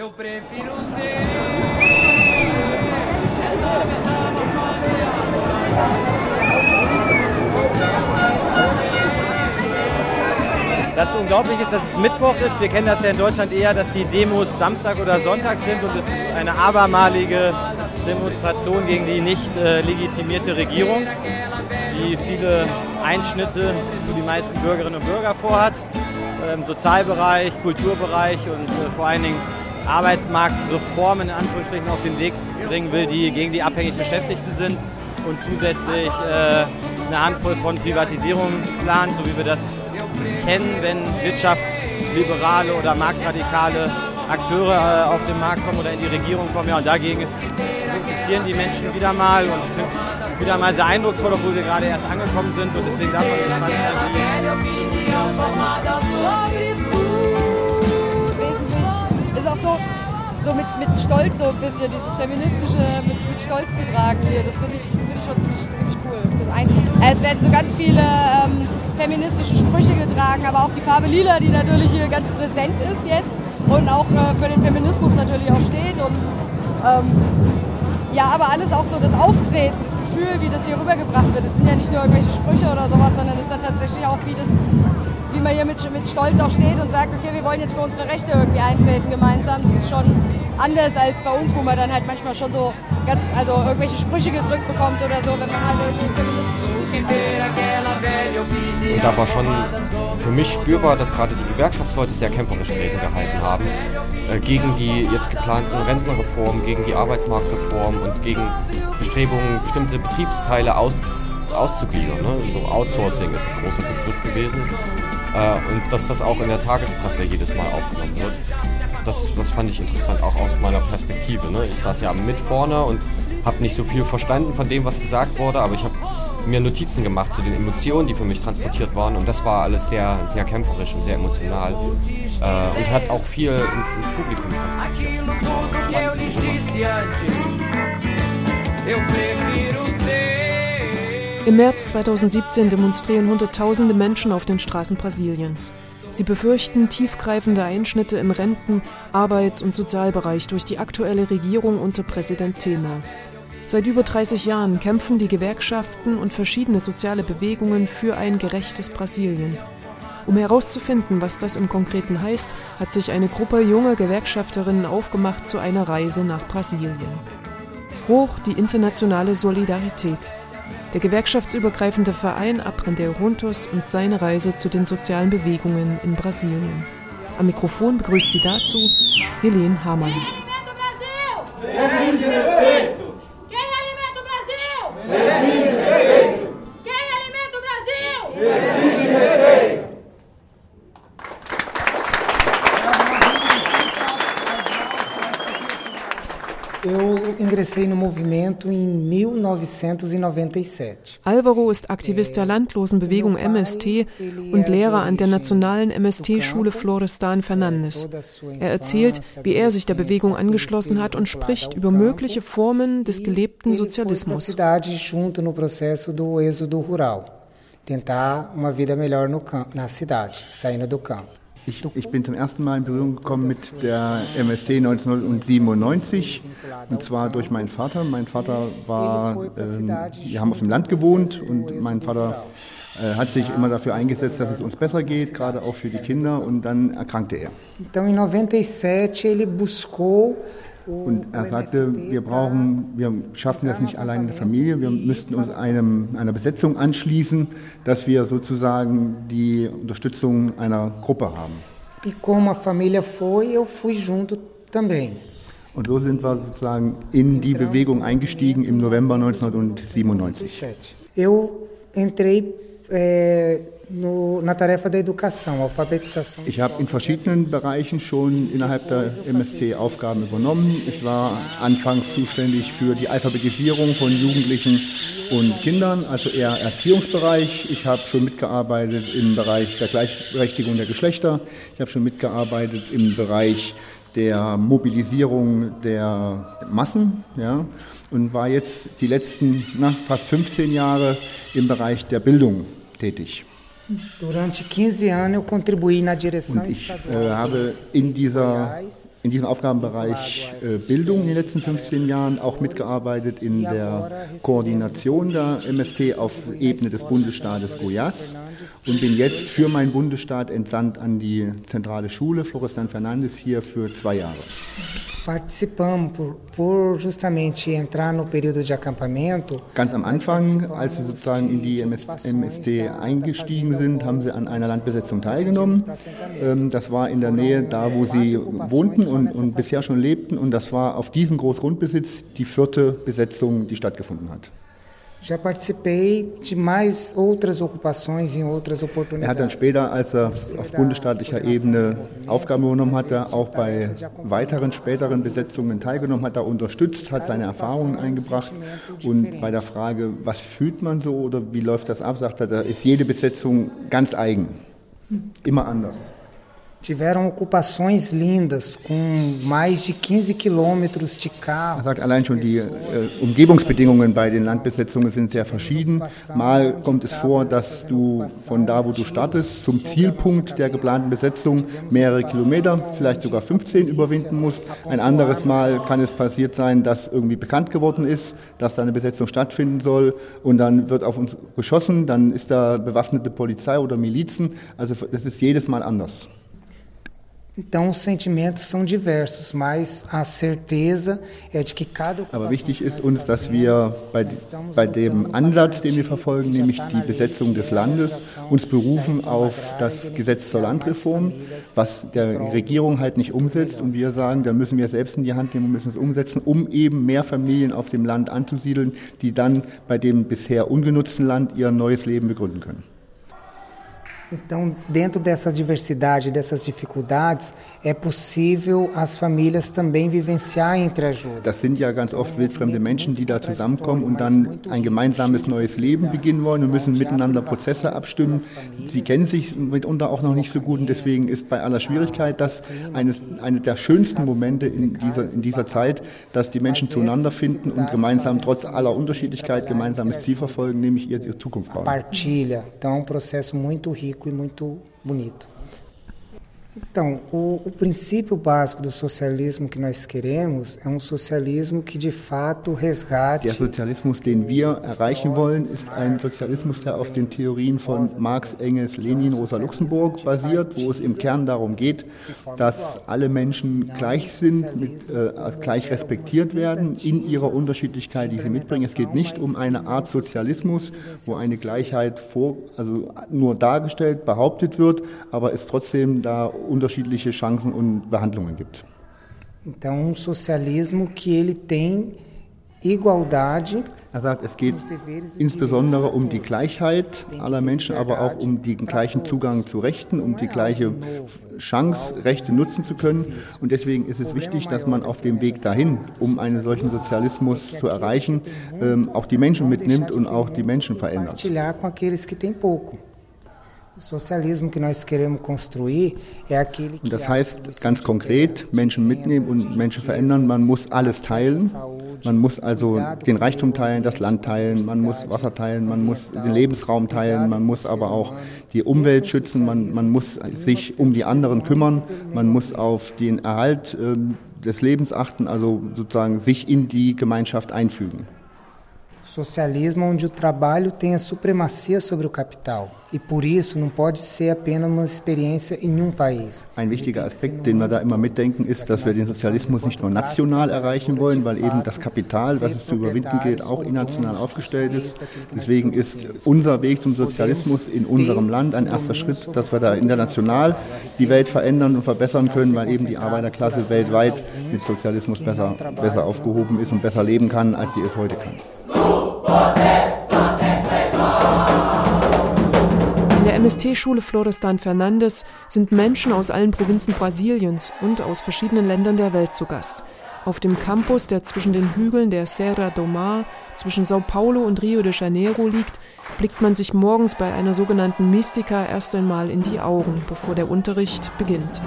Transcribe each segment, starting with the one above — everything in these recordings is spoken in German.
Eu prefiro ser. Das Unglaubliche ist, dass es Mittwoch ist. Wir kennen das ja in Deutschland eher, dass die Demos Samstag oder Sonntag sind und es ist eine abermalige Demonstration gegen die nicht äh, legitimierte Regierung, die viele Einschnitte für die meisten Bürgerinnen und Bürger vorhat. Im Sozialbereich, Kulturbereich und äh, vor allen Dingen Arbeitsmarktreformen in Anführungsstrichen auf den Weg bringen will, die gegen die abhängig Beschäftigten sind und zusätzlich äh, eine Handvoll von Privatisierungen plant, so wie wir das kennen, wenn wirtschaftsliberale oder marktradikale Akteure äh, auf den Markt kommen oder in die Regierung kommen. Ja, und dagegen ist, protestieren die Menschen wieder mal und sind wieder mal sehr eindrucksvoll, obwohl wir gerade erst angekommen sind. Und deswegen darf man gespannt sein. Ist auch so, so mit, mit Stolz so ein bisschen, dieses feministische mit, mit Stolz zu tragen hier. Das finde ich, find ich schon ziemlich, ziemlich cool. Es werden so ganz viele ähm, feministische Sprüche getragen, aber auch die Farbe Lila, die natürlich hier ganz präsent ist jetzt und auch äh, für den Feminismus natürlich auch steht. Und ähm, ja, aber alles auch so das Auftreten, das Gefühl, wie das hier rübergebracht wird. Es sind ja nicht nur irgendwelche Sprüche oder sowas, sondern es ist dann tatsächlich auch, wie, das, wie man hier mit, mit Stolz auch steht und sagt, okay, wir wollen jetzt für unsere Rechte irgendwie eintreten gemeinsam. Das ist schon anders als bei uns, wo man dann halt manchmal schon so ganz, also irgendwelche Sprüche gedrückt bekommt oder so, wenn man halt irgendwie feministisches und da war schon für mich spürbar, dass gerade die Gewerkschaftsleute sehr kämpferische Reden gehalten haben. Äh, gegen die jetzt geplanten Rentenreformen, gegen die Arbeitsmarktreform und gegen Bestrebungen, bestimmte Betriebsteile aus, auszugliedern. Ne? So Outsourcing ist ein großer Begriff gewesen. Äh, und dass das auch in der Tagespresse jedes Mal aufgenommen wird. Das, das fand ich interessant, auch aus meiner Perspektive. Ne? Ich saß ja mit vorne und habe nicht so viel verstanden von dem, was gesagt wurde, aber ich habe mir Notizen gemacht zu den Emotionen, die für mich transportiert waren. Und das war alles sehr, sehr kämpferisch und sehr emotional. Äh, und hat auch viel ins, ins Publikum transportiert. Im März 2017 demonstrieren Hunderttausende Menschen auf den Straßen Brasiliens. Sie befürchten tiefgreifende Einschnitte im Renten-, Arbeits- und Sozialbereich durch die aktuelle Regierung unter Präsident Temer. Seit über 30 Jahren kämpfen die Gewerkschaften und verschiedene soziale Bewegungen für ein gerechtes Brasilien. Um herauszufinden, was das im Konkreten heißt, hat sich eine Gruppe junger Gewerkschafterinnen aufgemacht zu einer Reise nach Brasilien. Hoch die internationale Solidarität. Der gewerkschaftsübergreifende Verein Aprender und seine Reise zu den sozialen Bewegungen in Brasilien. Am Mikrofon begrüßt sie dazu Helene Hamann. Ingressei no movimento em 1997. Alvaro ist Aktivist der Landlosenbewegung MST und Lehrer an der nationalen MST-Schule Florestan Fernandes. Er erzählt, wie er sich der Bewegung angeschlossen hat und spricht über mögliche Formen des gelebten Sozialismus. junto no processo do êxodo rural. Tentar uma vida melhor no campo, na cidade, saindo do campo. Ich, ich, bin zum ersten Mal in Berührung gekommen mit der MSD 1997 und zwar durch meinen Vater. Mein Vater war, äh, wir haben auf dem Land gewohnt und mein Vater äh, hat sich immer dafür eingesetzt, dass es uns besser geht, gerade auch für die Kinder und dann erkrankte er. Então em 97 ele buscou und er sagte, wir brauchen, wir schaffen das nicht allein in der Familie, wir müssten uns einem, einer Besetzung anschließen, dass wir sozusagen die Unterstützung einer Gruppe haben. E como a família foi, eu fui junto também. Und so sind wir sozusagen in die Bewegung eingestiegen im November 1997. Eu entrei eh, no, na tarefa da educação, Alphabetização. Ich habe in verschiedenen Bereichen schon innerhalb der MST Aufgaben übernommen. Ich war anfangs zuständig für die Alphabetisierung von Jugendlichen und Kindern, also eher Erziehungsbereich. Ich habe schon mitgearbeitet im Bereich der Gleichberechtigung der Geschlechter. Ich habe schon mitgearbeitet im Bereich der Mobilisierung der Massen ja, und war jetzt die letzten na, fast 15 Jahre im Bereich der Bildung tätig. Durante 15 anos eu contribuí na direção ich äh, habe in, dieser, in diesem Aufgabenbereich äh, Bildung in den letzten 15 Jahren auch mitgearbeitet in der Koordination der MST auf Ebene des Bundesstaates Goiás und bin jetzt für meinen Bundesstaat entsandt an die zentrale Schule Florestan Fernandes hier für zwei Jahre. Participamos por, por justamente entrar no período de acampamento. Ganz am Anfang, als sie sozusagen in die MS, MST eingestiegen sind, haben sie an einer Landbesetzung teilgenommen. Ähm, das war in der Nähe da, wo sie wohnten und, und bisher schon lebten. Und das war auf diesem Großgrundbesitz die vierte Besetzung, die stattgefunden hat. Já participei de mais outras ocupações em outras oportunidades. Er hat dann später, als er auf bundesstaatlicher Ebene Aufgaben übernommen hatte, auch bei weiteren späteren Besetzungen teilgenommen, hat er unterstützt, hat seine Erfahrungen eingebracht und bei der Frage, was fühlt man so oder wie läuft das ab, sagt er, da ist jede Besetzung ganz eigen, immer anders. Er sagt allein schon, die äh, Umgebungsbedingungen bei den Landbesetzungen sind sehr verschieden. Mal kommt es vor, dass du von da, wo du startest, zum Zielpunkt der geplanten Besetzung mehrere Kilometer, vielleicht sogar 15 überwinden musst. Ein anderes Mal kann es passiert sein, dass irgendwie bekannt geworden ist, dass da eine Besetzung stattfinden soll und dann wird auf uns geschossen, dann ist da bewaffnete Polizei oder Milizen. Also das ist jedes Mal anders. Aber wichtig ist uns, dass wir bei, bei dem Ansatz, den wir verfolgen, nämlich die Besetzung des Landes, uns berufen auf das Gesetz zur Landreform, was der Regierung halt nicht umsetzt. Und wir sagen, da müssen wir selbst in die Hand nehmen und müssen es umsetzen, um eben mehr Familien auf dem Land anzusiedeln, die dann bei dem bisher ungenutzten Land ihr neues Leben begründen können. Então, dentro dessa diversidade, dessas dificuldades, é possível as famílias também vivenciar entre ajuda. Das sind ja ganz oft wildfremde Menschen, die da zusammenkommen und dann ein gemeinsames neues Leben beginnen wollen und müssen miteinander Prozesse abstimmen. Sie kennen sich mitunter auch noch nicht so gut und deswegen ist bei aller Schwierigkeit das eines, eine der schönsten Momente in dieser, in dieser Zeit, dass die Menschen zueinander finden und gemeinsam trotz aller Unterschiedlichkeit gemeinsames Ziel verfolgen, nämlich ihre Zukunft bauen. Partilha. Então, é um processo muito rico e muito bonito. Então, o, o, princípio básico do socialismo que nós queremos é um socialismo que de fato resgate. Der Sozialismus, den wir erreichen wollen, ist ein Sozialismus, der auf den Theorien von Marx, Engels, Lenin, Rosa Luxemburg basiert, wo es im Kern darum geht, dass alle Menschen gleich sind, mit, äh, gleich respektiert werden in ihrer Unterschiedlichkeit, die sie mitbringen. Es geht nicht um eine Art Sozialismus, wo eine Gleichheit vor, also nur dargestellt, behauptet wird, aber es trotzdem da unterschiedliche Chancen und Behandlungen gibt. Então, um socialismo que ele tem igualdade. Er sagt, es geht insbesondere um die Gleichheit aller Menschen, aber auch um den gleichen Zugang zu Rechten, um die gleiche Chance, Rechte nutzen zu können. Und deswegen ist es wichtig, dass man auf dem Weg dahin, um einen solchen Sozialismus zu erreichen, ähm, auch die Menschen mitnimmt und auch die Menschen verändert. Und das heißt ganz konkret, Menschen mitnehmen und Menschen verändern. Man muss alles teilen. Man muss also den Reichtum teilen, das Land teilen, man muss Wasser teilen, man muss den Lebensraum teilen, man muss aber auch die Umwelt schützen, man, man muss sich um die anderen kümmern, man muss auf den Erhalt äh, des Lebens achten, also sozusagen sich in die Gemeinschaft einfügen. Socialismo onde o trabalho tem a supremacia sobre o capital e por isso não pode ser apenas uma experiência em um país. Ein wichtiger Aspekt, den wir da immer mitdenken, ist, dass wir den Sozialismus nicht nur national erreichen wollen, weil eben das Kapital, was es zu überwinden gilt, auch international aufgestellt ist. Deswegen ist unser Weg zum Sozialismus in unserem Land ein erster Schritt, dass wir da international die Welt verändern und verbessern können, weil eben die Arbeiterklasse weltweit mit Sozialismus besser, besser aufgehoben ist und besser leben kann, als sie es heute kann. In der MST-Schule Florestan Fernandes sind Menschen aus allen Provinzen Brasiliens und aus verschiedenen Ländern der Welt zu Gast. Auf dem Campus, der zwischen den Hügeln der Serra do Mar, zwischen Sao Paulo und Rio de Janeiro liegt, blickt man sich morgens bei einer sogenannten Mystica erst einmal in die Augen, bevor der Unterricht beginnt.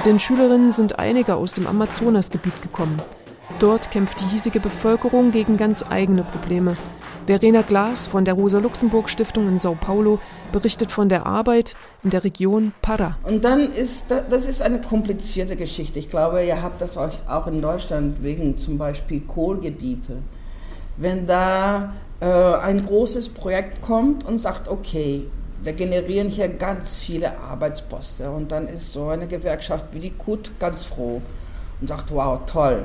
Unter den Schülerinnen sind einige aus dem Amazonasgebiet gekommen. Dort kämpft die hiesige Bevölkerung gegen ganz eigene Probleme. Verena Glas von der Rosa-Luxemburg-Stiftung in Sao Paulo berichtet von der Arbeit in der Region Para. Und dann ist das ist eine komplizierte Geschichte. Ich glaube, ihr habt das euch auch in Deutschland wegen zum Beispiel Kohlgebiete. Wenn da äh, ein großes Projekt kommt und sagt, okay, wir generieren hier ganz viele Arbeitsposten und dann ist so eine Gewerkschaft wie die KUT ganz froh und sagt, wow, toll,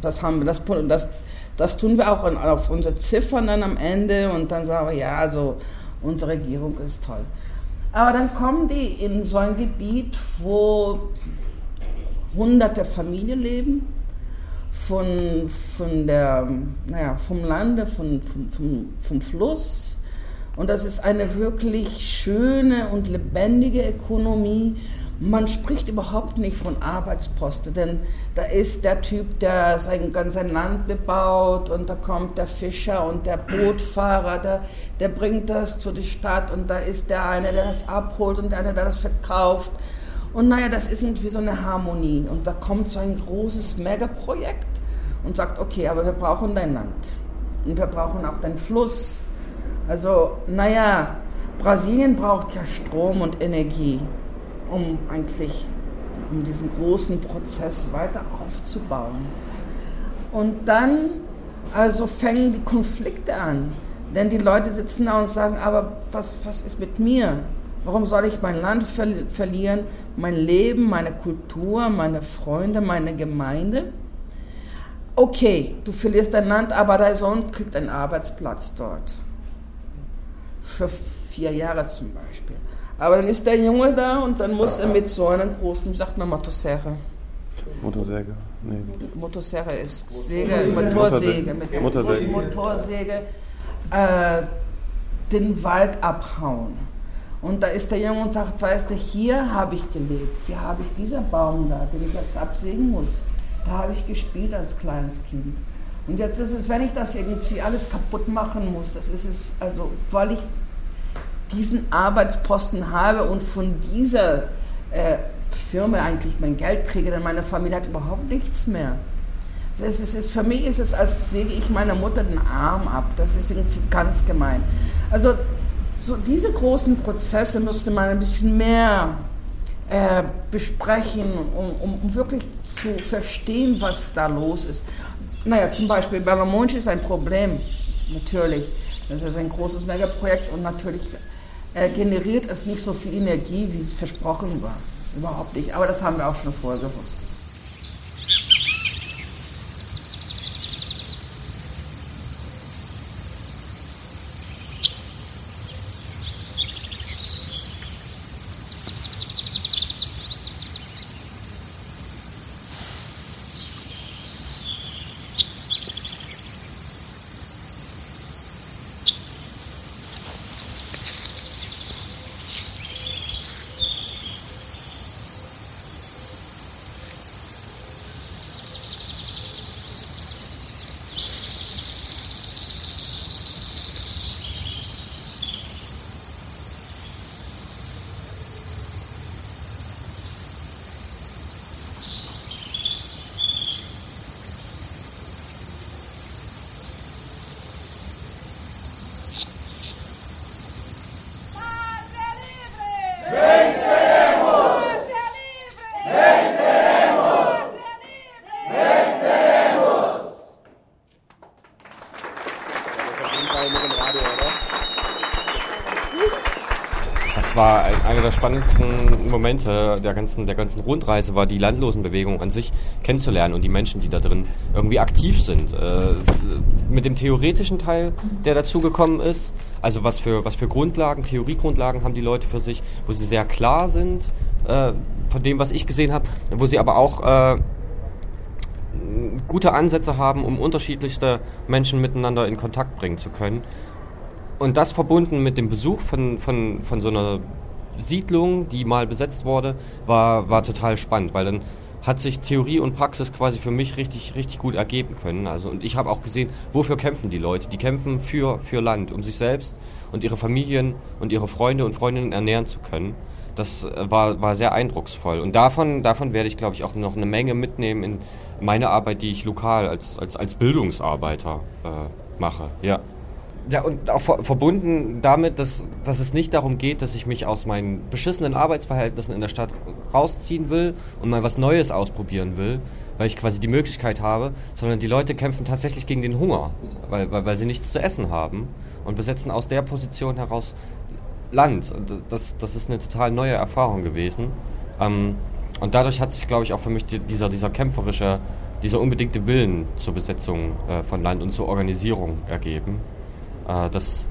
das haben wir, das, das, das tun wir auch auf unsere Ziffern dann am Ende und dann sagen wir, ja, also unsere Regierung ist toll. Aber dann kommen die in so ein Gebiet, wo hunderte Familien leben, von, von der, naja, vom Lande, von, vom, vom, vom Fluss. Und das ist eine wirklich schöne und lebendige Ökonomie, man spricht überhaupt nicht von Arbeitsposten, denn da ist der Typ, der sein ganzes Land bebaut und da kommt der Fischer und der Bootfahrer, der, der bringt das zu der Stadt und da ist der eine, der das abholt und der eine, der das verkauft. Und naja, das ist irgendwie so eine Harmonie. Und da kommt so ein großes Megaprojekt und sagt, okay, aber wir brauchen dein Land. Und wir brauchen auch deinen Fluss. Also, naja, Brasilien braucht ja Strom und Energie um eigentlich um diesen großen Prozess weiter aufzubauen. Und dann also fängen die Konflikte an. Denn die Leute sitzen da und sagen, aber was, was ist mit mir? Warum soll ich mein Land ver verlieren, mein Leben, meine Kultur, meine Freunde, meine Gemeinde? Okay, du verlierst dein Land, aber dein Sohn kriegt einen Arbeitsplatz dort. Für vier Jahre zum Beispiel. Aber dann ist der Junge da und dann muss er mit so einer großen, sagt man, Motosserre. Motorsäge. Nee. Motosserre ist Säge, Motorsäge. Mit Motorsäge. Motorsäge äh, den Wald abhauen. Und da ist der Junge und sagt, weißt du, hier habe ich gelebt, hier habe ich dieser Baum da, den ich jetzt absägen muss. Da habe ich gespielt als kleines Kind. Und jetzt ist es, wenn ich das irgendwie alles kaputt machen muss, das ist es, also weil ich diesen Arbeitsposten habe und von dieser äh, Firma eigentlich mein Geld kriege, denn meine Familie hat überhaupt nichts mehr. Es ist, es für mich ist es, als säge ich meiner Mutter den Arm ab. Das ist irgendwie ganz gemein. Also so diese großen Prozesse müsste man ein bisschen mehr äh, besprechen, um, um, wirklich zu verstehen, was da los ist. Naja, zum Beispiel Belamonte ist ein Problem, natürlich. Das ist ein großes Megaprojekt und natürlich äh, generiert es nicht so viel Energie, wie es versprochen war. Überhaupt nicht. Aber das haben wir auch schon vorher gewusst. der spannendsten Momente der ganzen, der ganzen Rundreise war die Landlosenbewegung an sich kennenzulernen und die Menschen, die da drin irgendwie aktiv sind. Äh, mit dem theoretischen Teil, der dazugekommen ist, also was für, was für Grundlagen, Theoriegrundlagen haben die Leute für sich, wo sie sehr klar sind äh, von dem, was ich gesehen habe, wo sie aber auch äh, gute Ansätze haben, um unterschiedlichste Menschen miteinander in Kontakt bringen zu können. Und das verbunden mit dem Besuch von, von, von so einer Siedlung, die mal besetzt wurde, war, war total spannend, weil dann hat sich Theorie und Praxis quasi für mich richtig, richtig gut ergeben können. Also, und ich habe auch gesehen, wofür kämpfen die Leute? Die kämpfen für, für Land, um sich selbst und ihre Familien und ihre Freunde und Freundinnen ernähren zu können. Das äh, war, war sehr eindrucksvoll. Und davon, davon werde ich, glaube ich, auch noch eine Menge mitnehmen in meine Arbeit, die ich lokal als, als, als Bildungsarbeiter äh, mache. Ja. Ja, und auch verbunden damit, dass, dass es nicht darum geht, dass ich mich aus meinen beschissenen Arbeitsverhältnissen in der Stadt rausziehen will und mal was Neues ausprobieren will, weil ich quasi die Möglichkeit habe, sondern die Leute kämpfen tatsächlich gegen den Hunger, weil, weil, weil sie nichts zu essen haben und besetzen aus der Position heraus Land. Und das, das ist eine total neue Erfahrung gewesen. Ähm, und dadurch hat sich, glaube ich, auch für mich dieser, dieser kämpferische, dieser unbedingte Willen zur Besetzung äh, von Land und zur Organisierung ergeben. Äh, das,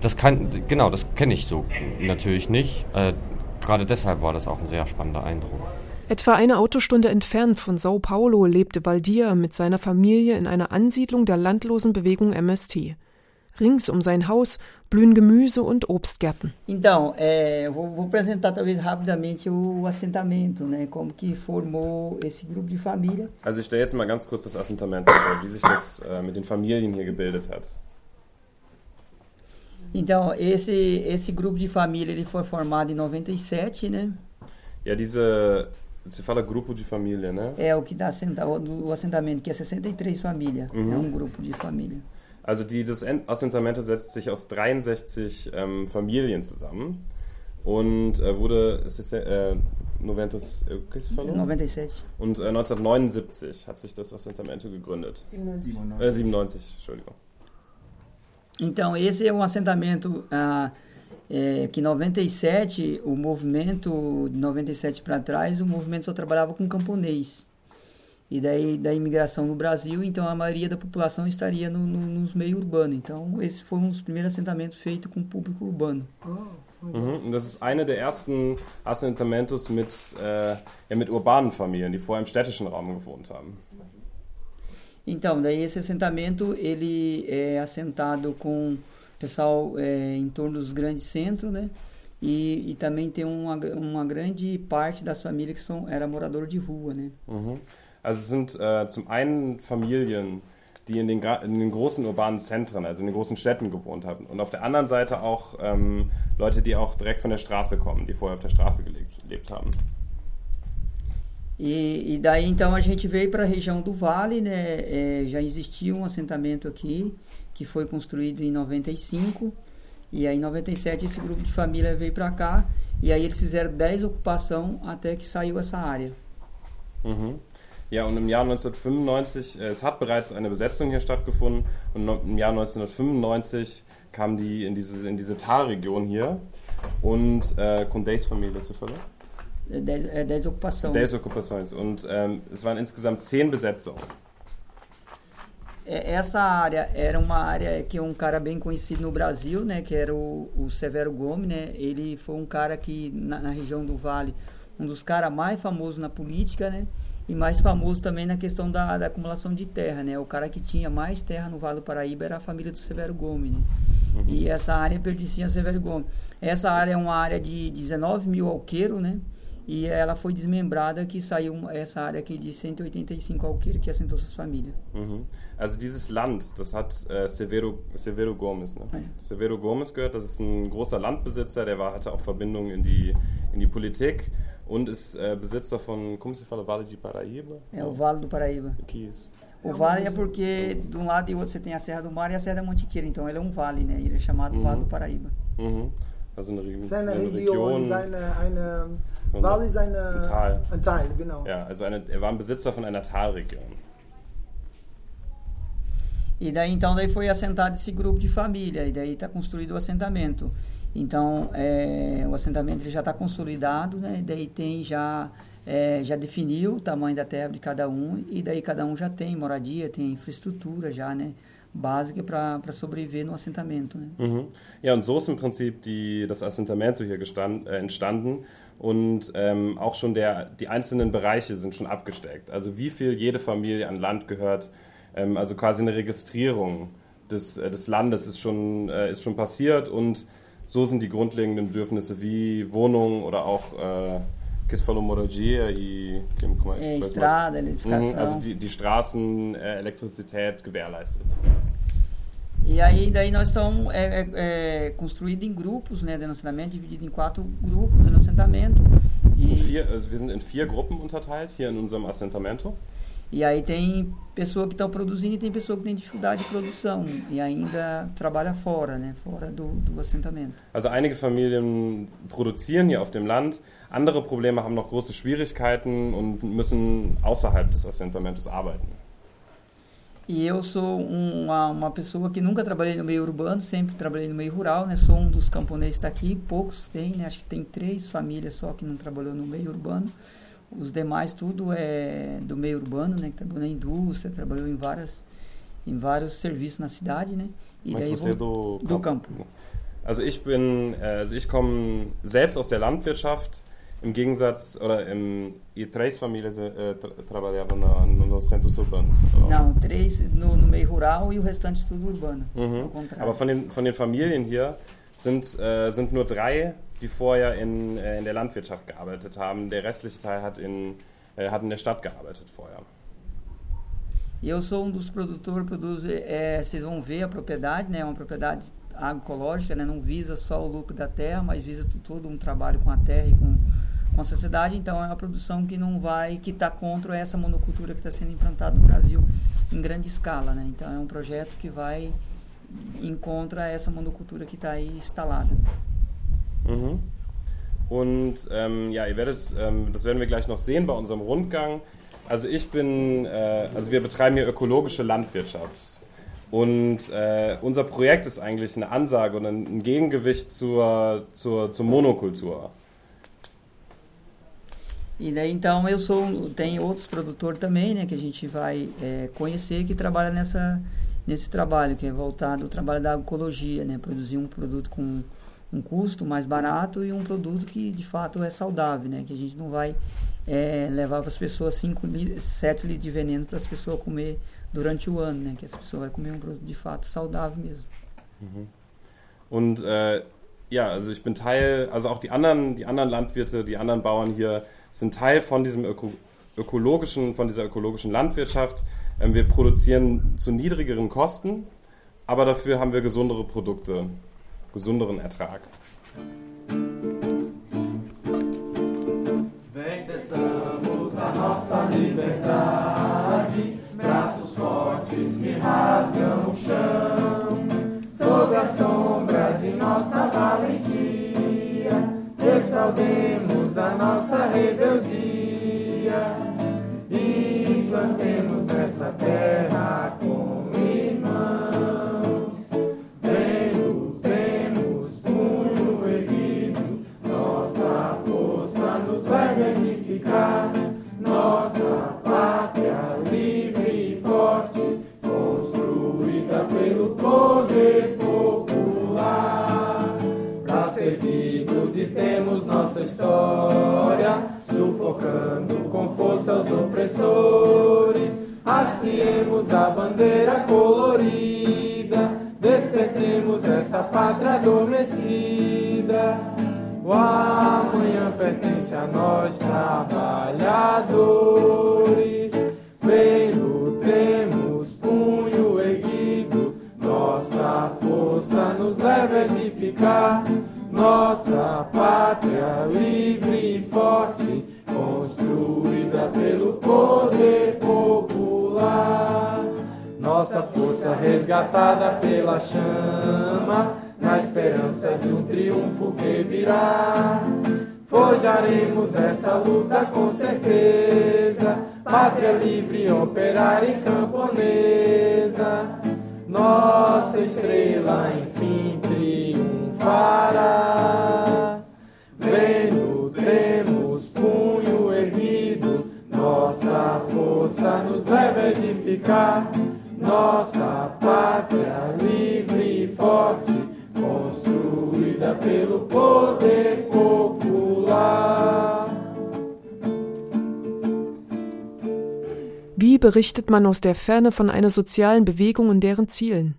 das kann, genau, das kenne ich so natürlich nicht. Äh, gerade deshalb war das auch ein sehr spannender Eindruck. Etwa eine Autostunde entfernt von Sao Paulo lebte Valdir mit seiner Familie in einer Ansiedlung der landlosen Bewegung MST. Rings um sein Haus blühen Gemüse und Obstgärten. Então, é, vou, vou, apresentar talvez rapidamente o assentamento, né, como que formou esse grupo de família. Also ich stelle jetzt mal ganz kurz das Assentamento vor, wie sich das äh, mit den Familien hier gebildet hat. Então, esse, esse grupo de família ele foi formado em 97, né? Ja, diese, você fala grupo de família, né? É o que dá o assentamento, que é 63 famílias. Mhm. É um grupo de família. Also die, das Assentamento setzt sich aus 63 ähm, Familien zusammen und äh, wurde, es ist äh, 90, äh, 97. Und äh, 1979 hat sich das Assentamento gegründet. 97. Äh, 97, Entschuldigung. Então, esse é um assentamento ah, é, que em 97, o movimento, de 97 para trás, o movimento só trabalhava com camponês. E daí, da imigração no Brasil, então a maioria da população estaria no, no, nos meios urbanos. Então, esse foi um dos primeiros assentamentos feitos com público urbano. Mhm. Das ist eine der ersten Assentamentos mit, äh, ja, mit urbanen Familien, die vorher im städtischen Raum gewohnt haben. Então, daí esse assentamento ele é assentado com pessoal é, em torno dos grandes centros, né? E, e também tem uma, uma grande parte das famílias que são era morador de rua, né? Mhm. Also es sind äh, zum einen Familien, die in den, in den, großen urbanen Zentren, also in den großen Städten gewohnt haben. Und auf der anderen Seite auch ähm, Leute, die auch direkt von der Straße kommen, die vorher auf der Straße gelebt, gelebt haben. E, e, daí então a gente veio para a região do Vale, né? É, já existia um assentamento aqui que foi construído em 95 e aí em 97 esse grupo de família veio para cá e aí eles fizeram 10 ocupação até que saiu essa área. Mhm. Ja, und im Jahr 1995, äh, es hat bereits eine Besetzung hier stattgefunden und im Jahr 1995 kam die in diese, in diese Talregion hier und äh, Condé's Familie zu verloren. 10, 10 ocupações. 10 ocupações. Und ähm, es waren insgesamt 10 Besetzungen. Essa área era uma área que um cara bem conhecido no Brasil, né, que era o, o Severo Gomes, né, ele foi um cara que na, na região do Vale, um dos caras mais famosos na política, né, e mais famoso também na questão da, da, acumulação de terra, né, o cara que tinha mais terra no Vale do Paraíba era a família do Severo Gomes, né, uhum. e essa área pertencia a Severo Gomes. Essa área é uma área de 19 mil alqueiros, né, e ela foi desmembrada que saiu essa área aqui de 185 alqueires que assentou suas famílias. Mhm. Also dieses Land, das hat äh, Severo, Severo Gomes. Ne? Ja. Severo Gomes gehört, das ist ein großer Landbesitzer, der war, hatte auch Verbindungen in die, in die Politik und ist äh, Besitzer von, como se fala, Vale de Paraíba? É, o Vale do Paraíba. O que é isso? O vale é porque de um lado e outro você tem a Serra do Mar e a Serra da Mantiqueira, então ele é um vale, né? Ele é chamado Mhm. Vale do Paraíba. Mhm. Also eine, Seine eine Region, Region. seine, eine, Vale ist eine, Ein Tal. ein Tal, genau. Ja, also eine, er war ein Besitzer von einer Talregion. E daí então daí foi assentado esse grupo de família e daí está construído o assentamento. Então é, o assentamento já está consolidado, né? E daí tem já é, já definiu o tamanho da terra de cada um e daí cada um já tem moradia, tem infraestrutura já, né? Básica para sobreviver no assentamento. Né? Mhm. Ja, und so ist im Prinzip die, das Assentamento hier gestand, äh, entstanden und ähm, auch schon der, die einzelnen Bereiche sind schon abgesteckt. Also wie viel jede Familie an Land gehört, ähm, also quasi eine Registrierung des, äh, des Landes ist schon, äh, ist schon passiert und so sind die grundlegenden Bedürfnisse wie Wohnung oder auch äh, que se falou moradia e como é, estrada, eletrificação. Mhm, also die, die Straßen, äh, Elektrizität gewährleistet. E aí daí nós estamos é, é, é, construído em grupos né, de assentamento, dividido em quatro grupos de assentamento. E, vier, also wir sind in vier Gruppen unterteilt hier in unserem Assentamento. E aí tem pessoa que está produzindo e tem pessoa que tem dificuldade de produção e ainda trabalha fora, né, fora do, do assentamento. Also einige Familien produzieren hier auf dem Land, andere Probleme haben noch große Schwierigkeiten und müssen außerhalb des Assentamentos arbeiten. E eu sou uma, uma pessoa que nunca trabalhei no meio urbano, sempre trabalhei no meio rural, né? Sou um dos camponeses que está aqui, poucos têm, né? Acho que tem três famílias só que não trabalhou no meio urbano. Os demais tudo é do meio urbano, né? Que trabalhou na indústria, trabalhou em várias em vários serviços na cidade, né? E Mas daí você é do, do campo. Also ich bin, also ich komme selbst aus der Landwirtschaft. Im Gegensatz, oder im, e três famílias uh, tra trabalhavam no, nos centros urbanos? Não, três no, no, meio rural e o restante tudo urbano. Mhm. Aber von den, von den Familien hier sind, äh, sind nur drei, die vorher in, äh, in der Landwirtschaft gearbeitet haben. Der restliche Teil hat in, äh, hat in der Stadt gearbeitet vorher. E eu sou um dos produtores, produzo, é, vocês vão ver a propriedade, né? É uma propriedade agroecológica, né? Não visa só o lucro da terra, mas visa todo um trabalho com a terra e com com então é uma produção que não vai, que está contra essa monocultura que está sendo implantada no Brasil em grande escala, né? Então é um projeto que vai em contra essa monocultura que está aí instalada. Mhm. Und ähm, ja, ihr werdet, ähm, das werden wir gleich noch sehen bei unserem Rundgang. Also ich bin, äh, also wir betreiben hier ökologische Landwirtschaft. Und äh, unser Projekt ist eigentlich eine Ansage und ein Gegengewicht zur, zur, zur Monokultur. E daí então eu sou tem outros produtores também, né, que a gente vai é, conhecer que trabalha nessa nesse trabalho que é voltado ao trabalho da agroecologia, né, produzir um produto com um custo mais barato e um produto que de fato é saudável, né, que a gente não vai é, levar para as pessoas 5 7 litros de veneno para as pessoas comer durante o ano, né, que as pessoas vai comer um produto de fato saudável mesmo. Mhm. Und äh, ja, also ich bin Teil, also auch die anderen, die anderen Landwirte, die anderen Bauern hier sind Teil von diesem öko ökologischen, von dieser ökologischen Landwirtschaft. Ähm, wir produzieren zu niedrigeren Kosten, aber dafür haben wir gesundere Produkte, gesunderen Ertrag. nossa liberdade, braços fortes que rasgam o chão, sob a sombra de nossa valentia, desfraudemos a nossa rebeldia. E plantemos nessa terra com força os opressores. Hasteemos a bandeira colorida, despertemos essa pátria adormecida. O amanhã pertence a nós, trabalhadores. Resgatada pela chama, na esperança de um triunfo que virá. Forjaremos essa luta com certeza, pátria livre, operária e camponesa. Nossa estrela, enfim, fará. Vendo, temos punho erguido, nossa força nos leva a edificar. Nossa pátria livre e forte, construída pelo poder popular. Wie berichtet man aus der Ferne von einer sozialen Bewegung und deren Zielen?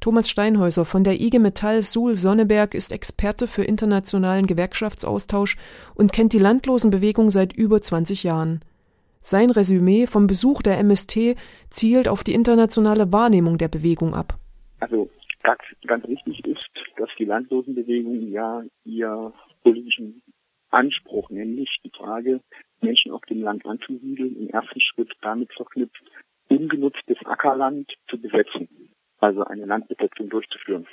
Thomas Steinhäuser von der IG Metall Suhl Sonneberg ist Experte für internationalen Gewerkschaftsaustausch und kennt die Landlosenbewegung seit über 20 Jahren. Sein Resümee vom Besuch der MST zielt auf die internationale Wahrnehmung der Bewegung ab. Also ganz, ganz wichtig ist, dass die Landlosenbewegung ja ihr politischen Anspruch, nämlich die Frage, Menschen auf dem Land anzusiedeln, im ersten Schritt damit verknüpft, ungenutztes Ackerland zu besetzen, also eine Landbesetzung durchzuführen.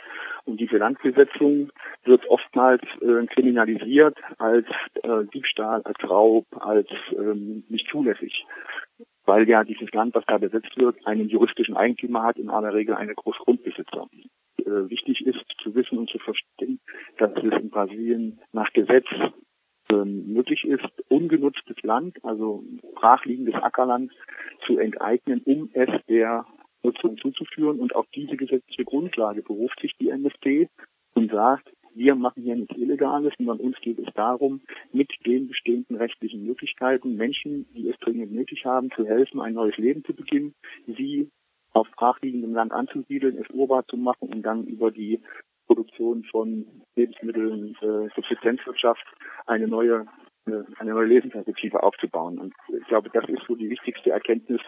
Und diese Landbesetzung wird oftmals äh, kriminalisiert als äh, Diebstahl, als Raub, als ähm, nicht zulässig, weil ja dieses Land, was da besetzt wird, einen juristischen Eigentümer hat, in aller Regel eine Großgrundbesitzer. Äh, wichtig ist zu wissen und zu verstehen, dass es in Brasilien nach Gesetz ähm, möglich ist, ungenutztes Land, also brachliegendes Ackerland zu enteignen, um es der Nutzung zuzuführen. Und auf diese gesetzliche Grundlage beruft sich die MST und sagt, wir machen hier nichts Illegales, sondern uns geht es darum, mit den bestehenden rechtlichen Möglichkeiten Menschen, die es dringend nötig haben, zu helfen, ein neues Leben zu beginnen, sie auf brachliegendem Land anzusiedeln, es urbar zu machen und dann über die Produktion von Lebensmitteln, äh, Subsistenzwirtschaft eine neue eine neue Lebensperspektive aufzubauen. Und ich glaube, das ist so die wichtigste Erkenntnis,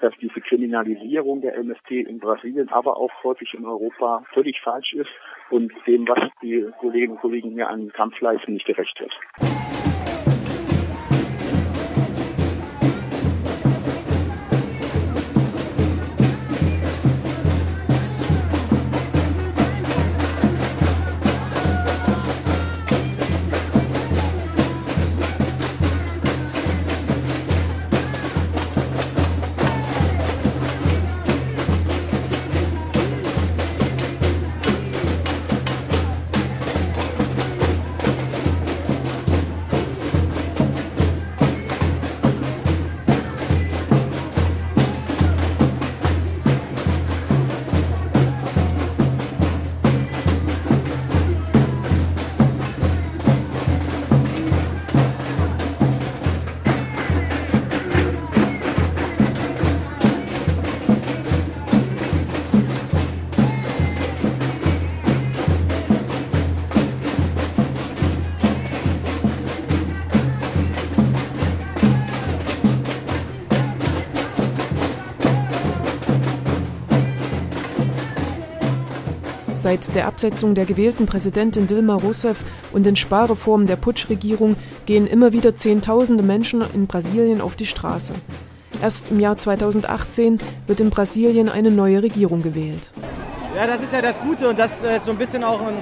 dass diese Kriminalisierung der MST in Brasilien, aber auch häufig in Europa völlig falsch ist und dem, was die Kolleginnen und Kollegen hier an Kampf leisten, nicht gerecht wird. Seit der Absetzung der gewählten Präsidentin Dilma Rousseff und den Sparreformen der Putschregierung gehen immer wieder Zehntausende Menschen in Brasilien auf die Straße. Erst im Jahr 2018 wird in Brasilien eine neue Regierung gewählt. Ja, das ist ja das Gute und das ist äh, so ein bisschen auch ein,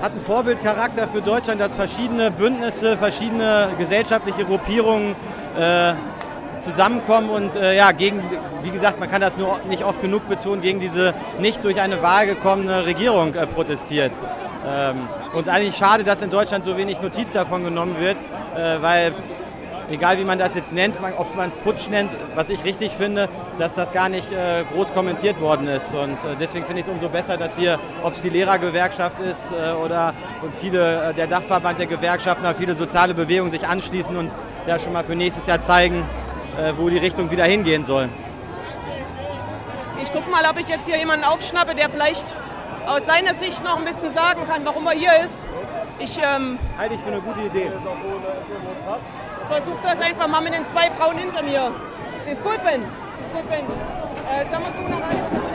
hat einen Vorbildcharakter für Deutschland, dass verschiedene Bündnisse, verschiedene gesellschaftliche Gruppierungen äh, zusammenkommen und äh, ja, gegen, wie gesagt, man kann das nur nicht oft genug betonen, gegen diese nicht durch eine Wahl gekommene Regierung äh, protestiert. Ähm, und eigentlich schade, dass in Deutschland so wenig Notiz davon genommen wird, äh, weil egal wie man das jetzt nennt, ob man es Putsch nennt, was ich richtig finde, dass das gar nicht äh, groß kommentiert worden ist. Und äh, deswegen finde ich es umso besser, dass wir, ob es die Lehrergewerkschaft ist äh, oder und viele, äh, der Dachverband der Gewerkschaften, viele soziale Bewegungen sich anschließen und ja schon mal für nächstes Jahr zeigen, wo die Richtung wieder hingehen soll. Ich gucke mal, ob ich jetzt hier jemanden aufschnappe, der vielleicht aus seiner Sicht noch ein bisschen sagen kann, warum er hier ist. Ich ähm, halte ich für eine gute Idee. Versuche das einfach mal mit den zwei Frauen hinter mir. Disculpen, disculpen. Äh,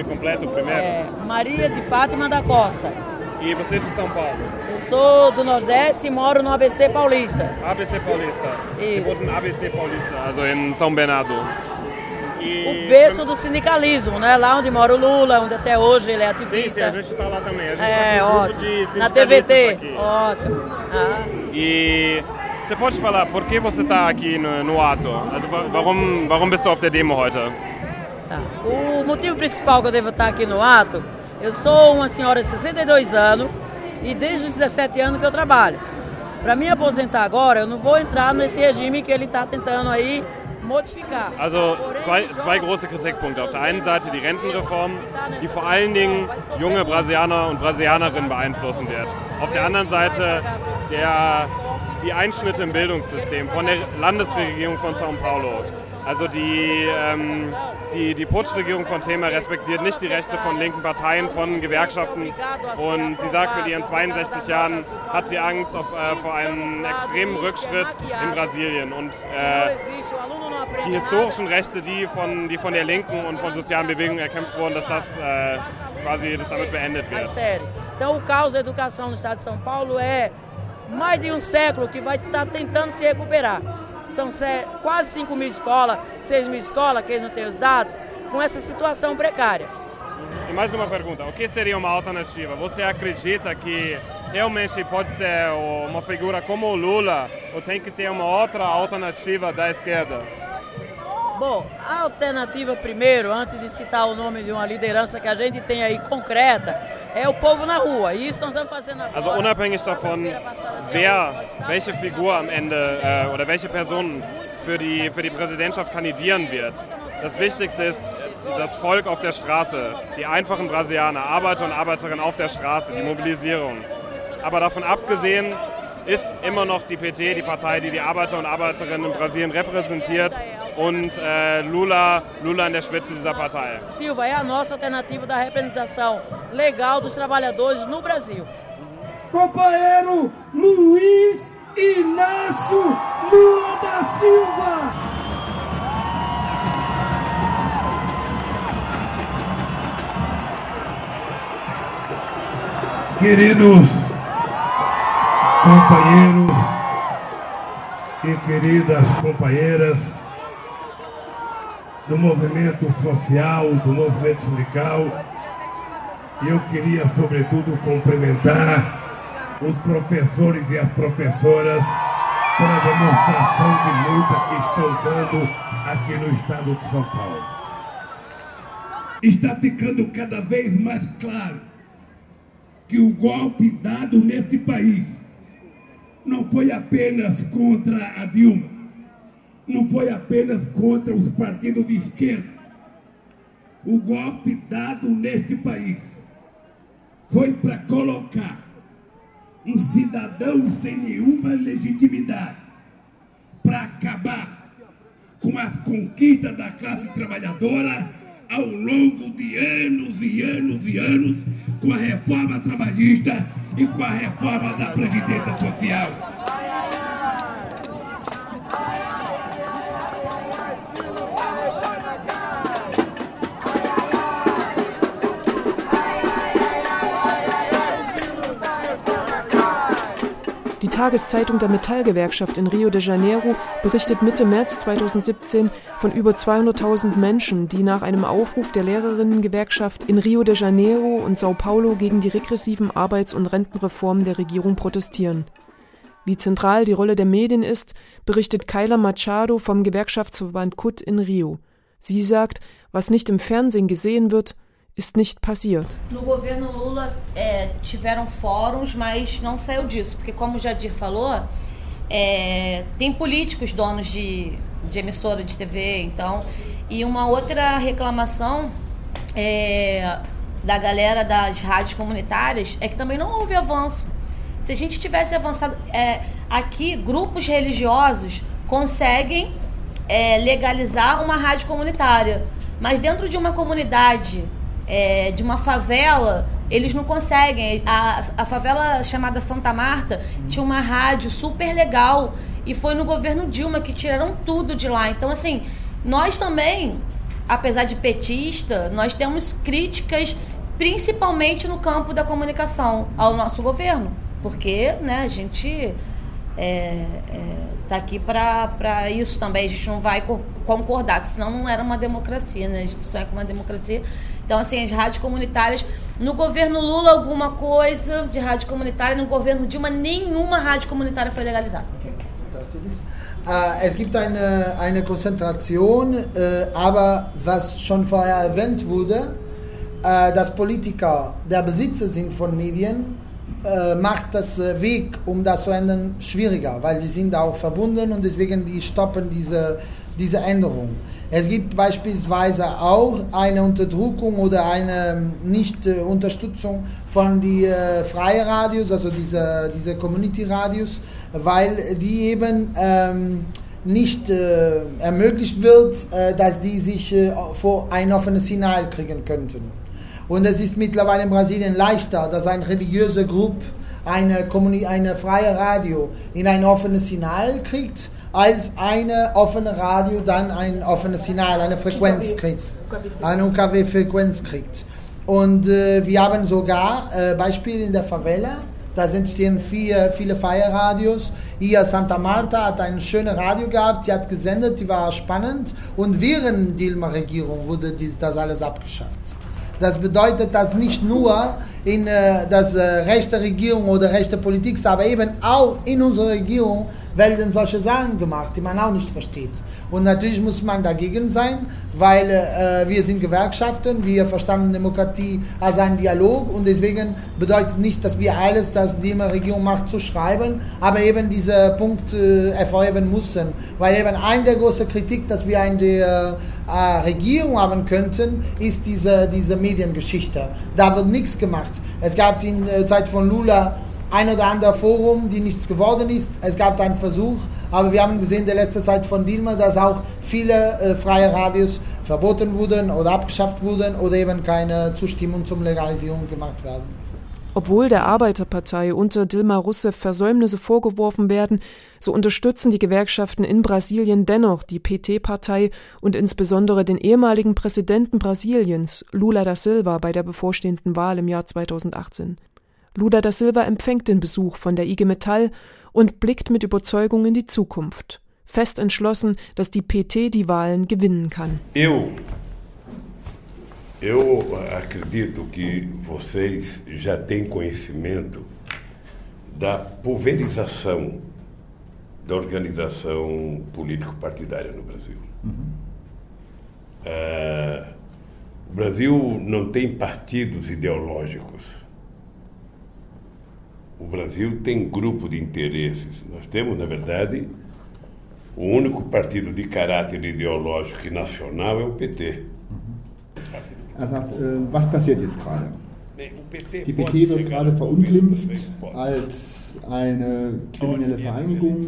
nome completo primeiro? É, Maria de Fátima da Costa. E você é de São Paulo? Eu sou do Nordeste e moro no ABC Paulista. ABC Paulista. Isso. ABC Paulista, also em São Bernardo. E... O berço do sindicalismo, né? Lá onde mora o Lula, onde até hoje ele é ativista. Sim, sim a gente está lá também. A gente é, tá ótimo. Na TVT. Aqui. Ótimo. Ah. E você pode falar por que você está aqui no, no ato? Also, warum, warum bist du auf der Demo heute? Tá. O motivo principal que eu devo estar aqui no ato, eu sou uma senhora de 62 anos e desde os 17 anos que eu trabalho. Para me aposentar agora, eu não vou entrar nesse regime que ele está tentando aí Also zwei, zwei große Kritikpunkte. Auf der einen Seite die Rentenreform, die vor allen Dingen junge Brasilianer und Brasilianerinnen beeinflussen wird. Auf der anderen Seite der, die Einschnitte im Bildungssystem von der Landesregierung von São Paulo. Also die, ähm, die, die Putschregierung von Thema respektiert nicht die Rechte von linken Parteien, von Gewerkschaften. Und sie sagt, mit ihren 62 Jahren hat sie Angst auf, äh, vor einem extremen Rückschritt in Brasilien. Und äh, die historischen Rechte, die von, die von der Linken und von sozialen Bewegungen erkämpft wurden, dass das äh, quasi dass damit beendet wird. Então o caos da educação no estado de São Paulo é mais de um século que vai estar tentando se recuperar. São quase 5 mil escolas, 6 mil escolas, que eles não têm os dados, com essa situação precária. E mais uma pergunta: o que seria uma alternativa? Você acredita que realmente pode ser uma figura como o Lula ou tem que ter uma outra alternativa da esquerda? Bom, a alternativa primeiro, antes de citar o nome de uma liderança que a gente tem aí concreta, é o povo na rua. E isso nós estamos fazendo agora. Also unabhängig davon, wer, welche Figur am Ende äh, oder welche Person für die, für die Präsidentschaft kandidieren wird. Das Wichtigste ist das Volk auf der Straße, die einfachen Brasilianer, Arbeiter und Arbeiterinnen auf der Straße, die Mobilisierung. Aber davon abgesehen ist immer noch die PT die Partei, die die Arbeiter und Arbeiterinnen in Brasilien repräsentiert und äh, Lula, Lula an der Spitze dieser Partei. Silva é a nossa alternativa da representação legal dos trabalhadores no Brasil. Companheiro Luiz Inácio Lula da Silva. Queridos companheiros e queridas companheiras, do movimento social, do movimento sindical. E eu queria, sobretudo, cumprimentar os professores e as professoras pela demonstração de luta que estão dando aqui no estado de São Paulo. Está ficando cada vez mais claro que o golpe dado neste país não foi apenas contra a Dilma, não foi apenas contra os partidos de esquerda. O golpe dado neste país foi para colocar um cidadão sem nenhuma legitimidade para acabar com as conquistas da classe trabalhadora ao longo de anos e anos e anos com a reforma trabalhista e com a reforma da Previdência Social. Tageszeitung der Metallgewerkschaft in Rio de Janeiro berichtet Mitte März 2017 von über 200.000 Menschen, die nach einem Aufruf der Lehrerinnengewerkschaft in Rio de Janeiro und Sao Paulo gegen die regressiven Arbeits- und Rentenreformen der Regierung protestieren. Wie zentral die Rolle der Medien ist, berichtet Kyla Machado vom Gewerkschaftsverband KUT in Rio. Sie sagt, was nicht im Fernsehen gesehen wird, ist nicht passiert. No governo Lula é, tiveram fóruns, mas não saiu disso, porque como o Jadir falou, é, tem políticos donos de, de emissora de TV, então. E uma outra reclamação é, da galera das rádios comunitárias é que também não houve avanço. Se a gente tivesse avançado. É, aqui, grupos religiosos conseguem é, legalizar uma rádio comunitária. Mas dentro de uma comunidade é, de uma favela, eles não conseguem. A, a favela chamada Santa Marta tinha uma rádio super legal e foi no governo Dilma que tiraram tudo de lá. Então, assim, nós também, apesar de petista, nós temos críticas principalmente no campo da comunicação ao nosso governo, porque né, a gente é, é, aqui para isso também, a gente não vai concordar, que senão não era uma democracia, né? a gente sonha com uma democracia então, assim, as rádios comunitárias, no governo Lula, alguma coisa de rádio comunitária, no governo Dilma, nenhuma rádio comunitária foi legalizada. Uh, es gibt eine, eine Konzentration, uh, aber was schon vorher erwähnt wurde, uh, dass Politiker der Besitzer sind von Medien, macht das Weg, um das zu ändern, schwieriger, weil die sind auch verbunden und deswegen die stoppen diese diese Änderung. Es gibt beispielsweise auch eine Unterdrückung oder eine Nicht-Unterstützung von den äh, freien Radios, also diese, diese Community-Radios, weil die eben ähm, nicht äh, ermöglicht wird, äh, dass die sich äh, vor ein offenes Signal kriegen könnten. Und es ist mittlerweile in Brasilien leichter, dass eine religiöse Gruppe eine, eine freie Radio in ein offenes Signal kriegt, als eine offene Radio dann ein offenes Signal, eine Frequenz kriegt, eine UKW-Frequenz kriegt. Und äh, wir haben sogar äh, Beispiele in der Favela, da entstehen vier, viele Feierradios. Hier Santa Marta hat ein schönes Radio gehabt, die hat gesendet, die war spannend. Und während Dilma-Regierung wurde dies, das alles abgeschafft. Das bedeutet, dass nicht nur in äh, das äh, rechte Regierung oder rechte Politik, aber eben auch in unserer Regierung werden solche Sachen gemacht, die man auch nicht versteht. Und natürlich muss man dagegen sein, weil äh, wir sind Gewerkschaften, wir verstanden Demokratie als einen Dialog und deswegen bedeutet nicht, dass wir alles, das die Regierung macht, zu schreiben, aber eben diese Punkt äh, erfolgen müssen. Weil eben eine der großen Kritik, dass wir in der äh, Regierung haben könnten, ist diese, diese Mediengeschichte. Da wird nichts gemacht. Es gab in der Zeit von Lula ein oder andere Forum, die nichts geworden ist. Es gab einen Versuch, aber wir haben gesehen in der letzten Zeit von Dilma, dass auch viele äh, freie Radios verboten wurden oder abgeschafft wurden oder eben keine Zustimmung zur Legalisierung gemacht werden. Obwohl der Arbeiterpartei unter Dilma Rousseff Versäumnisse vorgeworfen werden, so unterstützen die Gewerkschaften in Brasilien dennoch die PT-Partei und insbesondere den ehemaligen Präsidenten Brasiliens, Lula da Silva, bei der bevorstehenden Wahl im Jahr 2018. Lula da Silva empfängt den Besuch von der IG Metall und blickt mit Überzeugung in die Zukunft, fest entschlossen, dass die PT die Wahlen gewinnen kann. Eu, eu acredito que vocês já têm conhecimento da pulverização da organização político-partidária no Brasil. Uhum. Uh, o Brasil não tem partidos ideológicos o Brasil tem grupo de interesses. Nós temos, na verdade, o único partido de caráter ideológico e nacional é o PT. Er sagt, äh, was passiert jetzt gerade? Die PT wird gerade verunglimpft als eine kriminelle Vereinigung,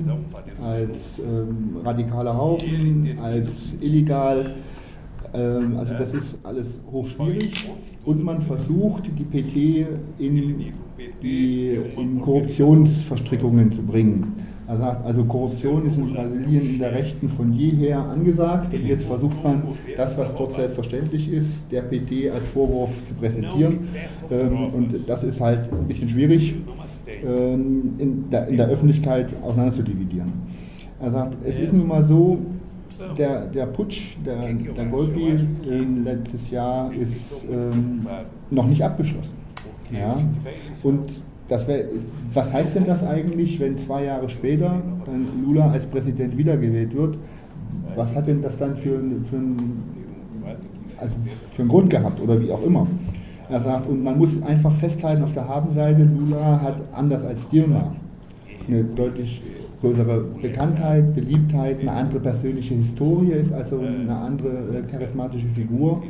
als ähm, radikaler Haufen, als illegal. Ähm, also das ist alles hochschwierig. Und man versucht, die PT in, die, in Korruptionsverstrickungen zu bringen. Also, also Korruption ist in Brasilien in der Rechten von jeher angesagt und jetzt versucht man, das, was dort selbstverständlich ist, der PT als Vorwurf zu präsentieren. Ähm, und das ist halt ein bisschen schwierig ähm, in, der, in der Öffentlichkeit auseinander zu dividieren. Er sagt, es ist nun mal so, der, der Putsch der, der Golgi letztes Jahr ist ähm, noch nicht abgeschlossen. Ja? Und das wär, was heißt denn das eigentlich, wenn zwei Jahre später Lula als Präsident wiedergewählt wird? Was hat denn das dann für, für, also für einen Grund gehabt oder wie auch immer? Er sagt, und man muss einfach festhalten, auf der Habenseite, Lula hat anders als Dilma eine deutlich größere Bekanntheit, Beliebtheit, eine andere persönliche Historie ist, also eine andere äh, charismatische Figur.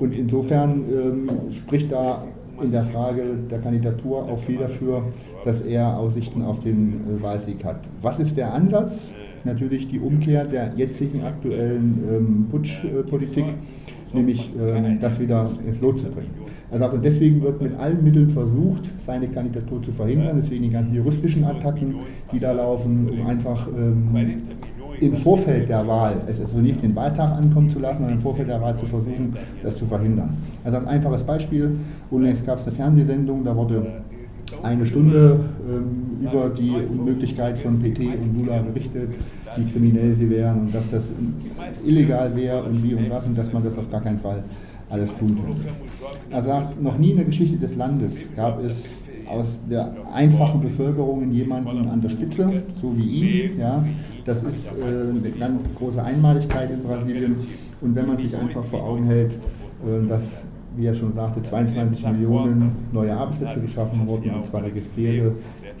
Und insofern ähm, spricht da in der Frage der Kandidatur auch viel dafür, dass er Aussichten auf den äh, Wahlsieg hat. Was ist der Ansatz? Natürlich die Umkehr der jetzigen aktuellen ähm, Putschpolitik, nämlich ähm, das wieder ins Lot zu bringen. Er sagt, deswegen wird mit allen Mitteln versucht, seine Kandidatur zu verhindern, deswegen die ganzen juristischen Attacken, die da laufen, um einfach ähm, im Vorfeld der Wahl, es also nicht den Wahltag ankommen zu lassen, sondern im Vorfeld der Wahl zu versuchen, das zu verhindern. Er sagt, ein einfaches Beispiel, unlängst gab es eine Fernsehsendung, da wurde eine Stunde ähm, über die Unmöglichkeit von PT und Lula berichtet, wie kriminell sie wären und dass das illegal wäre und wie und was und dass man das auf gar keinen Fall alles tun können. Er sagt, noch nie in der Geschichte des Landes gab es aus der einfachen Bevölkerung jemanden an der Spitze, so wie ihn. Ja, das ist äh, eine ganz große Einmaligkeit in Brasilien. Und wenn man sich einfach vor Augen hält, äh, dass, wie er schon sagte, 22 Millionen neue Arbeitsplätze geschaffen wurden, und zwar registrierte,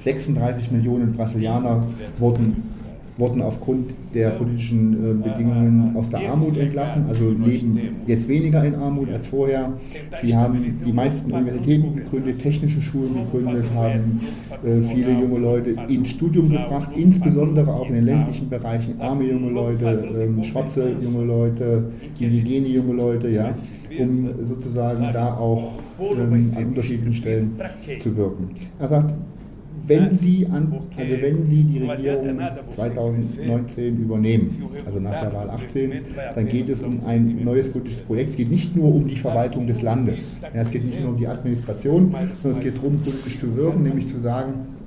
36 Millionen Brasilianer wurden wurden aufgrund der politischen äh, Bedingungen aus der Armut entlassen, also leben jetzt weniger in Armut als vorher. Sie haben die meisten Universitäten gegründet, technische Schulen gegründet, haben äh, viele junge Leute ins Studium gebracht, insbesondere auch in den ländlichen Bereichen, arme junge Leute, ähm, schwarze junge Leute, indigene junge Leute, ja, um sozusagen da auch ähm, an unterschiedlichen Stellen zu wirken. Er sagt, wenn Sie, an, also wenn Sie die Regierung 2019 übernehmen, also nach der Wahl 18, dann geht es um ein neues politisches Projekt. Es geht nicht nur um die Verwaltung des Landes. Ja, es geht nicht nur um die Administration, sondern es geht darum, politisch zu wirken, nämlich zu sagen,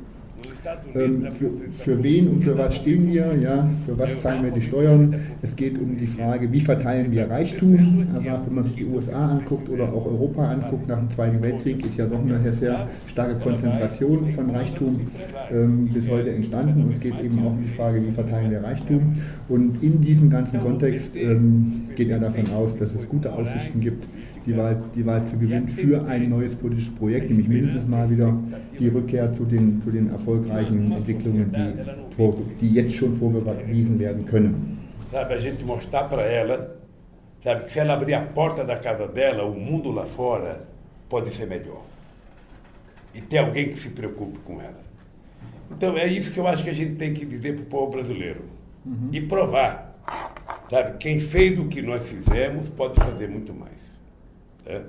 ähm, für, für, wen und für was stehen wir, ja, für was zahlen wir die Steuern. Es geht um die Frage, wie verteilen wir Reichtum. Also wenn man sich die USA anguckt oder auch Europa anguckt, nach dem Zweiten Weltkrieg ist ja doch eine sehr starke Konzentration von Reichtum ähm, bis heute entstanden. Und es geht eben auch um die Frage, wie verteilen wir Reichtum. Und in diesem ganzen Kontext ähm, geht er davon aus, dass es gute Aussichten gibt, die Wahl, die Wahl zu gewinnen für ein neues politisches Projekt, nämlich mindestens mal wieder die Rückkehr zu den, zu den erfolgreichen Entwicklungen, die, die jetzt schon vorgewiesen werden können. Sabe, a gente mostrar para ela, sabe, que se ela abrir a porta da casa dela, o mundo lá fora pode ser melhor. E ter alguém que se preocupe com ela. Então é isso que eu acho que a gente tem que dizer para o povo brasileiro. Uhum. E provar. Sabe, quem fez o que nós fizemos pode fazer muito mais.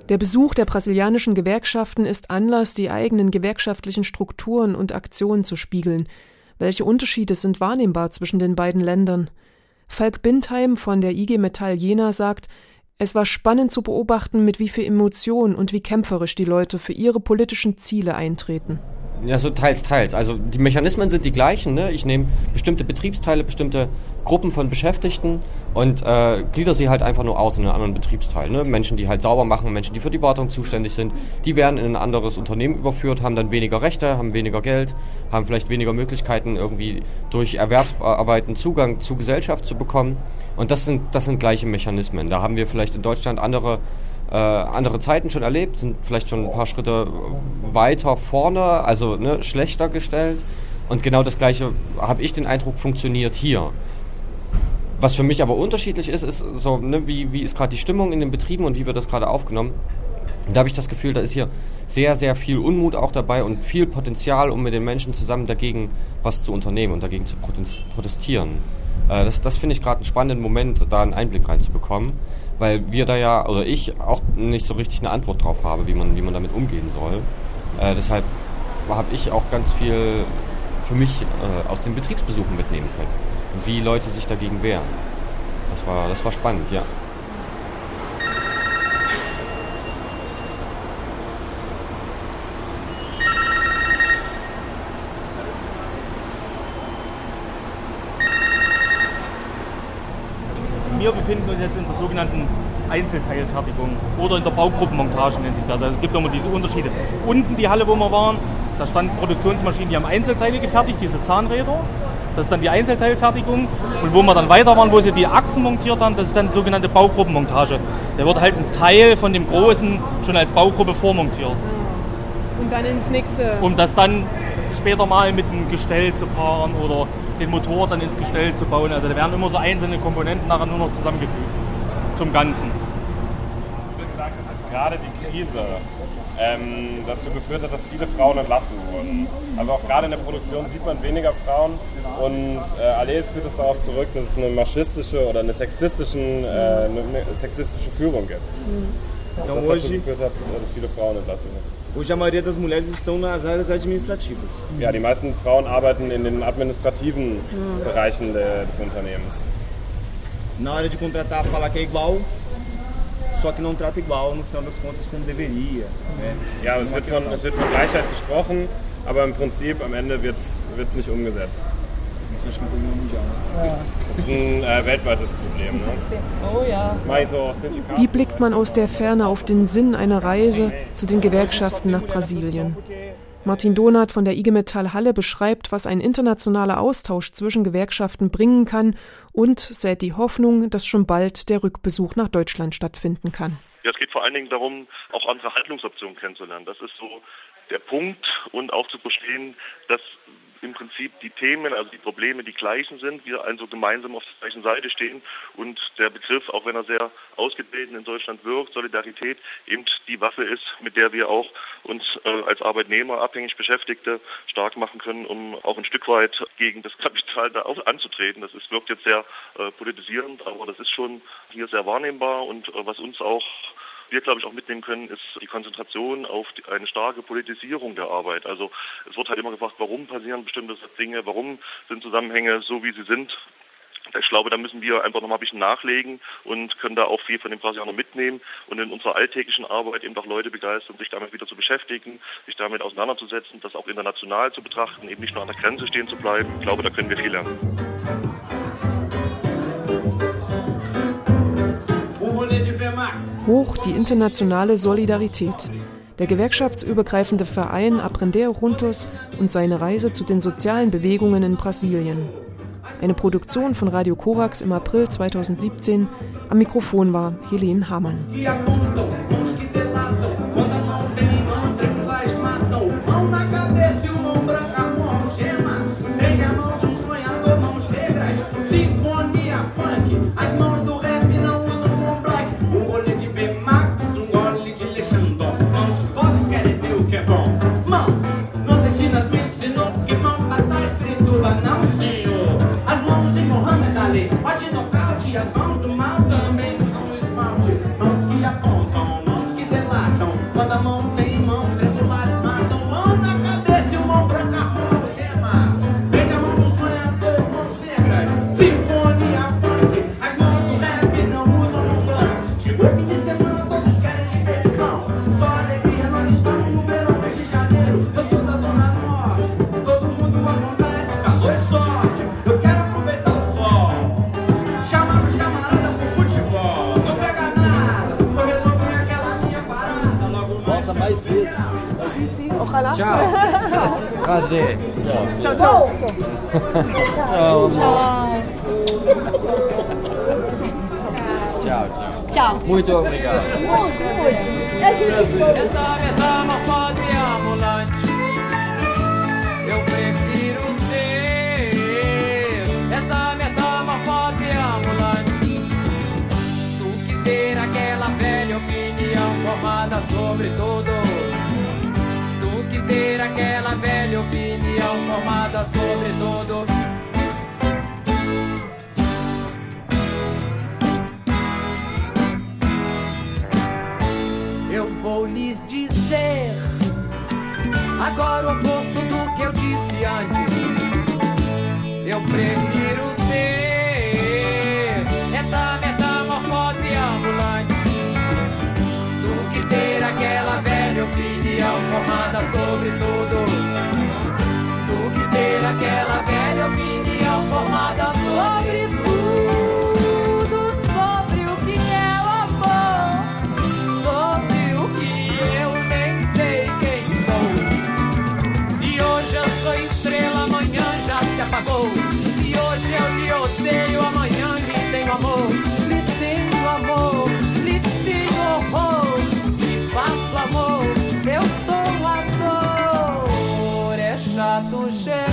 Der Besuch der brasilianischen Gewerkschaften ist Anlass, die eigenen gewerkschaftlichen Strukturen und Aktionen zu spiegeln. Welche Unterschiede sind wahrnehmbar zwischen den beiden Ländern? Falk Bindheim von der IG Metall Jena sagt, es war spannend zu beobachten, mit wie viel Emotion und wie kämpferisch die Leute für ihre politischen Ziele eintreten. Ja, so teils, teils. Also die Mechanismen sind die gleichen. Ne? Ich nehme bestimmte Betriebsteile, bestimmte Gruppen von Beschäftigten und äh, glieder sie halt einfach nur aus in einen anderen Betriebsteil. Ne? Menschen, die halt sauber machen, Menschen, die für die Wartung zuständig sind, die werden in ein anderes Unternehmen überführt, haben dann weniger Rechte, haben weniger Geld, haben vielleicht weniger Möglichkeiten, irgendwie durch Erwerbsarbeiten Zugang zur Gesellschaft zu bekommen. Und das sind, das sind gleiche Mechanismen. Da haben wir vielleicht in Deutschland andere äh, andere Zeiten schon erlebt, sind vielleicht schon ein paar Schritte weiter vorne, also ne, schlechter gestellt. Und genau das Gleiche, habe ich den Eindruck, funktioniert hier. Was für mich aber unterschiedlich ist, ist so, ne, wie, wie ist gerade die Stimmung in den Betrieben und wie wird das gerade aufgenommen. Und da habe ich das Gefühl, da ist hier sehr, sehr viel Unmut auch dabei und viel Potenzial, um mit den Menschen zusammen dagegen was zu unternehmen und dagegen zu protestieren. Äh, das das finde ich gerade einen spannenden Moment, da einen Einblick reinzubekommen weil wir da ja, oder ich auch nicht so richtig eine Antwort drauf habe, wie man, wie man damit umgehen soll. Äh, deshalb habe ich auch ganz viel für mich äh, aus den Betriebsbesuchen mitnehmen können. wie Leute sich dagegen wehren. Das war, das war spannend, ja. wir befinden uns jetzt in der sogenannten Einzelteilfertigung oder in der Baugruppenmontage nennt sich das. Also es gibt immer diese Unterschiede. Unten die Halle, wo wir waren, da standen Produktionsmaschinen, die haben Einzelteile gefertigt, diese Zahnräder. Das ist dann die Einzelteilfertigung. Und wo wir dann weiter waren, wo sie die Achsen montiert haben, das ist dann die sogenannte Baugruppenmontage. Da wird halt ein Teil von dem Großen schon als Baugruppe vormontiert. Und dann ins nächste. Um das dann später mal mit einem Gestell zu paaren oder den Motor dann ins Gestell zu bauen. Also da werden immer so einzelne Komponenten nachher nur noch zusammengefügt zum Ganzen. Gerade die Krise ähm, dazu geführt hat, dass viele Frauen entlassen wurden. Also auch gerade in der Produktion sieht man weniger Frauen und äh, Allel führt es darauf zurück, dass es eine maschistische oder eine, sexistischen, äh, eine sexistische Führung gibt. Dass das dazu geführt hat, dass viele Frauen entlassen wurden. Hoje a maioria das mulheres estão nas áreas administrativas. Ja, die meisten Frauen arbeiten in den administrativen. Bereichen de, des Unternehmens. Na hora de contratar, falar que é igual, só que não trata igual, no final das contas, como deveria. Né? Ja, es wird, von, es wird von Gleichheit gesprochen, aber im Prinzip am Ende wird es nicht umgesetzt. Das ist ein äh, weltweites Problem. Ne? Oh ja. Wie blickt man aus der Ferne auf den Sinn einer Reise zu den Gewerkschaften nach Brasilien? Martin Donath von der IG Metall Halle beschreibt, was ein internationaler Austausch zwischen Gewerkschaften bringen kann und sät die Hoffnung, dass schon bald der Rückbesuch nach Deutschland stattfinden kann. Ja, es geht vor allen Dingen darum, auch andere Handlungsoptionen kennenzulernen. Das ist so der Punkt und auch zu verstehen, dass im Prinzip die Themen, also die Probleme die gleichen sind, wir also gemeinsam auf der gleichen Seite stehen und der Begriff, auch wenn er sehr ausgebildet in Deutschland wirkt, Solidarität eben die Waffe ist, mit der wir auch uns äh, als Arbeitnehmer, abhängig Beschäftigte stark machen können, um auch ein Stück weit gegen das Kapital da auch anzutreten. Das ist, wirkt jetzt sehr äh, politisierend, aber das ist schon hier sehr wahrnehmbar und äh, was uns auch wir, glaube ich, auch mitnehmen können, ist die Konzentration auf die, eine starke Politisierung der Arbeit. Also es wird halt immer gefragt, warum passieren bestimmte Dinge, warum sind Zusammenhänge so, wie sie sind. Ich glaube, da müssen wir einfach nochmal ein bisschen nachlegen und können da auch viel von den Brasilianern mitnehmen und in unserer alltäglichen Arbeit eben auch Leute begeistern, sich damit wieder zu beschäftigen, sich damit auseinanderzusetzen, das auch international zu betrachten, eben nicht nur an der Grenze stehen zu bleiben. Ich glaube, da können wir viel lernen. Hoch die internationale Solidarität. Der gewerkschaftsübergreifende Verein Aprender Juntos und seine Reise zu den sozialen Bewegungen in Brasilien. Eine Produktion von Radio Korax im April 2017. Am Mikrofon war Helene Hamann. Prazer. Tchau, tchau. Tchau, amor. Tchau, tchau. Tchau. Muito obrigado. Muito, muito. A gente Essa metamorfose ambulante Eu prefiro ser Essa metamorfose ambulante Do que ter aquela velha opinião formada sobre tudo opinião formada sobre tudo Eu vou lhes dizer agora o oposto do que eu disse antes. Eu prefiro ser essa metamorfose ambulante do que ter aquela velha opinião formada sobre tudo. Aquela velha opinião formada sobre tudo, sobre o que é o amor. Sobre o que eu nem sei quem sou. Se hoje eu sou estrela, amanhã já se apagou. Se hoje eu lhe odeio, amanhã lhe tenho amor. Lhe tenho amor, lhe tenho horror. Faço amor, eu sou ator. É chato chegar